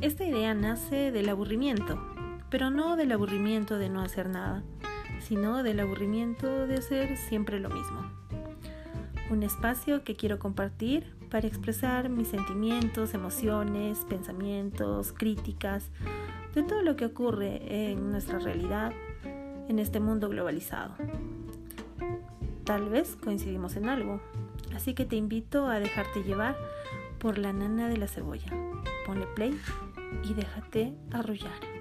Esta idea nace del aburrimiento, pero no del aburrimiento de no hacer nada, sino del aburrimiento de hacer siempre lo mismo. Un espacio que quiero compartir para expresar mis sentimientos, emociones, pensamientos, críticas, de todo lo que ocurre en nuestra realidad, en este mundo globalizado. Tal vez coincidimos en algo, así que te invito a dejarte llevar por la nana de la cebolla. Ponle play y déjate arrullar.